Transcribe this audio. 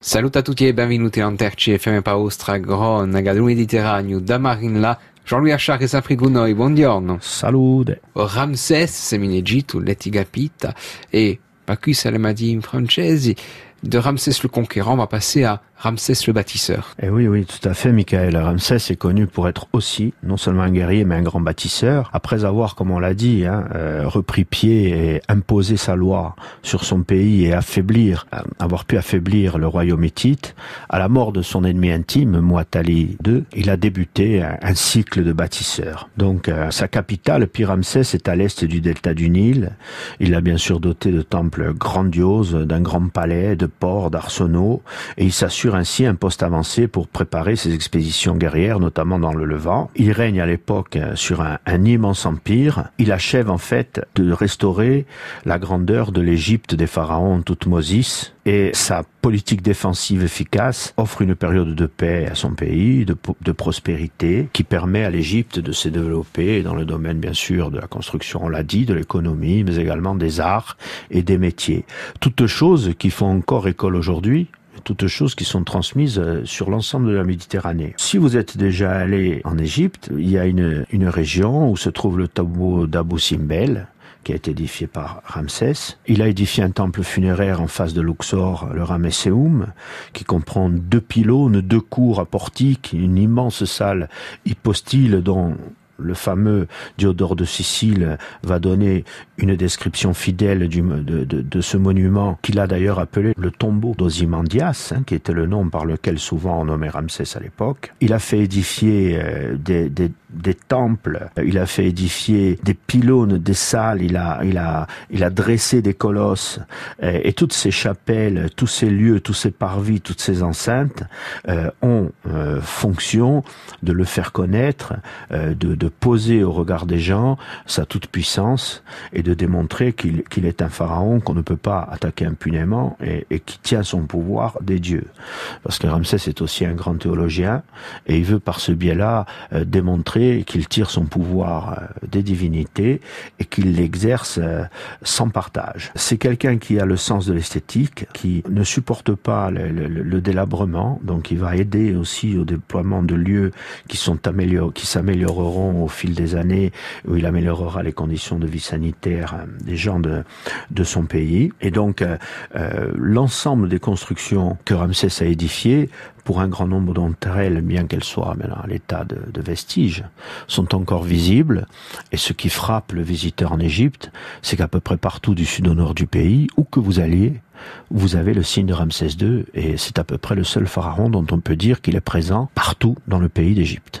Salut a tutti e benvenuti all'Anterci FM Paustra Gronega del Mediterraneo da Marinla. Jean-Louis Achard e sempre con noi, buongiorno. Salute. In Egitto, e qui se le dit in francesi, de Ramsès le Conquérant, on va passer à Ramsès le bâtisseur. Eh oui, oui, tout à fait, Michael. Ramsès est connu pour être aussi non seulement un guerrier, mais un grand bâtisseur. Après avoir, comme on l'a dit, hein, euh, repris pied et imposé sa loi sur son pays et affaiblir, euh, avoir pu affaiblir le royaume hittite, à la mort de son ennemi intime, Muatali II, il a débuté un, cycle de bâtisseur. Donc, euh, sa capitale, Pyramsès, est à l'est du delta du Nil. Il a bien sûr doté de temples grandioses, d'un grand palais, de ports, d'arsenaux, et il s'assure ainsi un poste avancé pour préparer ses expéditions guerrières, notamment dans le Levant. Il règne à l'époque euh, sur un, immense empire. Il achève en fait de restaurer la grandeur de l'Égypte des pharaons Toutmosis et sa politique défensive efficace offre une période de paix à son pays, de, prospérité, qui permet à l'Égypte de se développer dans le domaine bien sûr de la construction, on l'a dit, de l'économie, mais également des arts et des métiers. Toutes choses qui font encore école aujourd'hui, toutes choses qui sont transmises euh, sur l'ensemble de la Méditerranée. Si vous êtes déjà allé en Égypte, il y a une, une région où se trouve le tombeau d'Abou Simbel, qui a été édifié par Ramsès. Il a édifié un temple funéraire en face de Luxor, le Ramesseum, qui comprend deux pylônes, deux cours à portiques, une immense salle hypostyle dont le fameux Diodore de Sicile va donner une description fidèle de, ce monument qu'il a d'ailleurs appelé le tombeau d'Ozymandias, hein, qui était le nom par lequel souvent on nommait Ramsès à l'époque. Il a fait édifier euh, des, des, temples, il a fait édifier des pylônes, des salles, il a, il a, il a dressé des colosses. Euh, et toutes ces chapelles, tous ces lieux, tous ces parvis, toutes ces enceintes euh, ont fonction de le faire connaître, de, de poser au regard des gens sa toute puissance et de démontrer qu'il est un pharaon qu'on ne peut pas attaquer impunément et, qui tient son pouvoir des dieux. Parce que Ramsès est aussi un grand théologien et il veut par ce biais-là euh, qu'il tire son pouvoir euh, des divinités et qu'il l'exerce euh, sans partage. C'est quelqu'un qui a le sens de l'esthétique, qui ne supporte pas le, délabrement, donc il va aider aussi au déploiement de lieux qui sont qui s'amélioreront au fil des années, où il améliorera les conditions de vie sanitaire euh, des gens de, son pays. Et donc, l'ensemble des constructions que Ramsès a édifiées, pour un grand nombre d'entre elles, bien qu'elles soient maintenant à l'état de, vestiges, sont encore visibles. Et ce qui frappe le visiteur en Égypte, c'est qu'à peu près partout du sud au nord du pays, où que vous alliez, vous avez le signe de Ramsès II, et c'est à peu près le seul pharaon dont on peut dire qu'il est présent partout dans le pays d'Égypte.